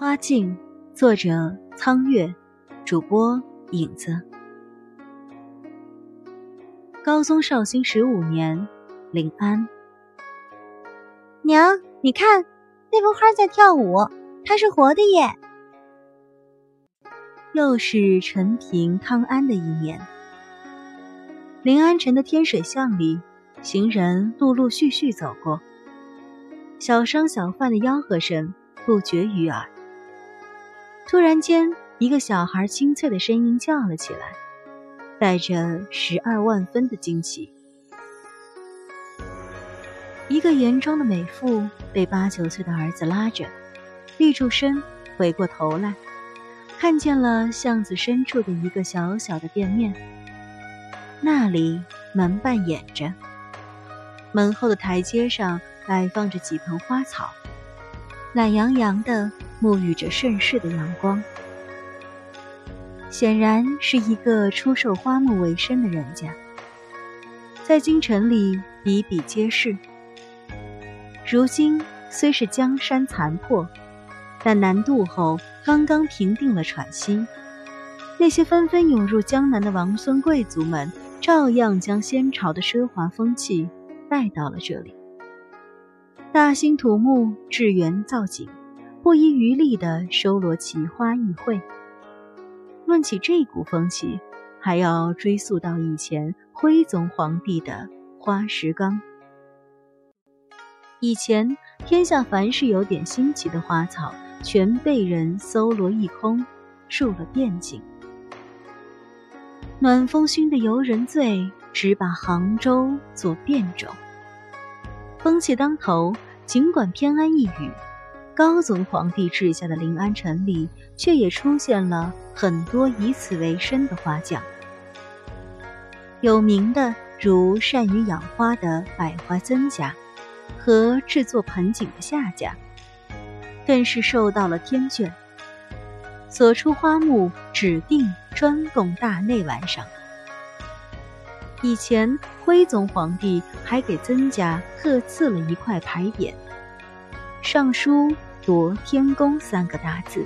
花镜，作者苍月，主播影子。高宗绍兴十五年，临安。娘，你看，那幅花在跳舞，它是活的耶！又是陈平康安的一年，临安城的天水巷里，行人陆陆续续走过，小商小贩的吆喝声不绝于耳。突然间，一个小孩清脆的声音叫了起来，带着十二万分的惊奇。一个严庄的美妇被八九岁的儿子拉着，立住身，回过头来，看见了巷子深处的一个小小的店面。那里门半掩着，门后的台阶上摆放着几盆花草，懒洋洋的。沐浴着盛世的阳光，显然是一个出售花木为生的人家，在京城里比比皆是。如今虽是江山残破，但南渡后刚刚平定了喘息，那些纷纷涌入江南的王孙贵族们，照样将先朝的奢华风气带到了这里，大兴土木，制园造景。不遗余力地收罗奇花异卉。论起这股风气，还要追溯到以前徽宗皇帝的花石纲。以前天下凡是有点新奇的花草，全被人搜罗一空，入了汴京。暖风熏得游人醉，只把杭州作汴州。风气当头，尽管偏安一隅。高宗皇帝治下的临安城里，却也出现了很多以此为生的花匠。有名的如善于养花的百花曾家，和制作盆景的夏家，更是受到了天眷，所出花木指定专供大内玩赏。以前徽宗皇帝还给曾家特赐了一块牌匾。上书“夺天工”三个大字。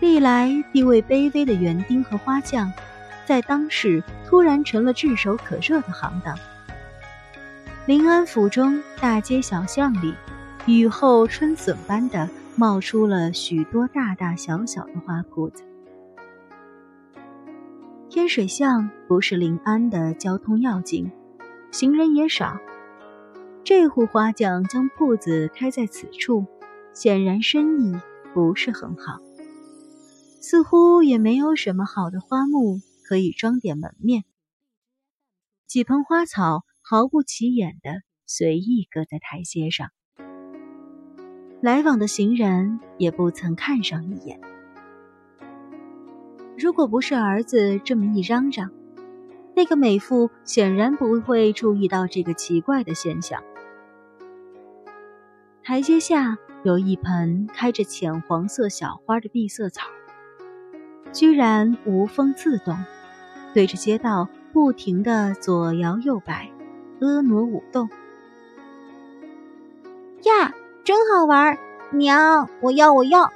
历来地位卑微的园丁和花匠，在当世突然成了炙手可热的行当。临安府中大街小巷里，雨后春笋般的冒出了许多大大小小的花铺子。天水巷不是临安的交通要紧，行人也少。这户花匠将铺子开在此处，显然生意不是很好，似乎也没有什么好的花木可以装点门面。几盆花草毫不起眼的随意搁在台阶上，来往的行人也不曾看上一眼。如果不是儿子这么一嚷嚷，那个美妇显然不会注意到这个奇怪的现象。台阶下有一盆开着浅黄色小花的碧色草，居然无风自动，对着街道不停的左摇右摆，婀娜舞动。呀，真好玩！娘，我要，我要！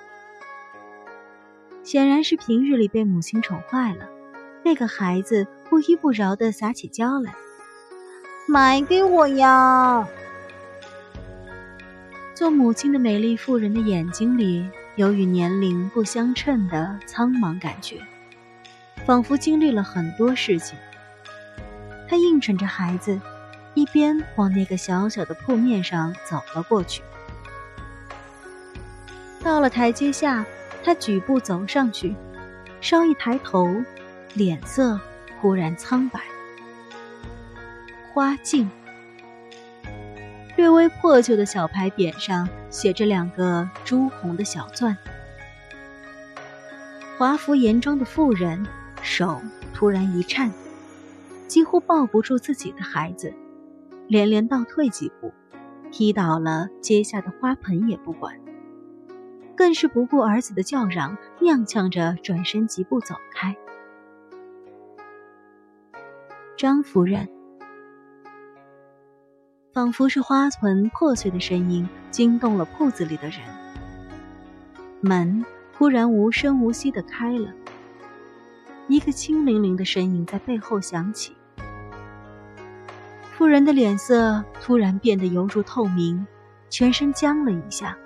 显然是平日里被母亲宠坏了，那个孩子不依不饶的撒起娇来，买给我呀！做母亲的美丽妇人的眼睛里有与年龄不相称的苍茫感觉，仿佛经历了很多事情。她应承着孩子，一边往那个小小的铺面上走了过去。到了台阶下，他举步走上去，稍一抬头，脸色忽然苍白。花镜。略微破旧的小牌匾上写着两个朱红的小钻。华服严庄的妇人手突然一颤，几乎抱不住自己的孩子，连连倒退几步，踢倒了阶下的花盆也不管，更是不顾儿子的叫嚷，踉跄着转身疾步走开。张夫人。仿佛是花盆破碎的声音惊动了铺子里的人，门突然无声无息的开了，一个清凌凌的声音在背后响起。妇人的脸色突然变得犹如透明，全身僵了一下，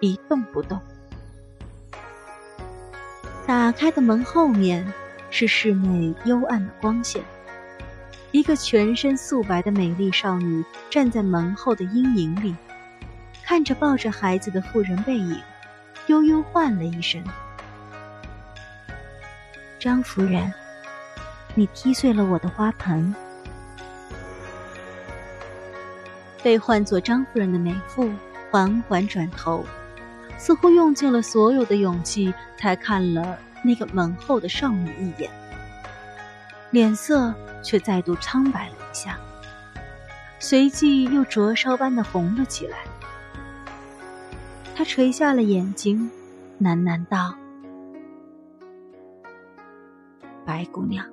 一动不动。打开的门后面是室内幽暗的光线，一个全身素白的美丽少女站在门后的阴影里，看着抱着孩子的妇人背影，悠悠唤了一声：“张夫人，你踢碎了我的花盆。”被唤作张夫人的美妇缓缓转头，似乎用尽了所有的勇气，才看了那个门后的少女一眼，脸色却再度苍白了一下，随即又灼烧般的红了起来。她垂下了眼睛，喃喃道：“白姑娘。”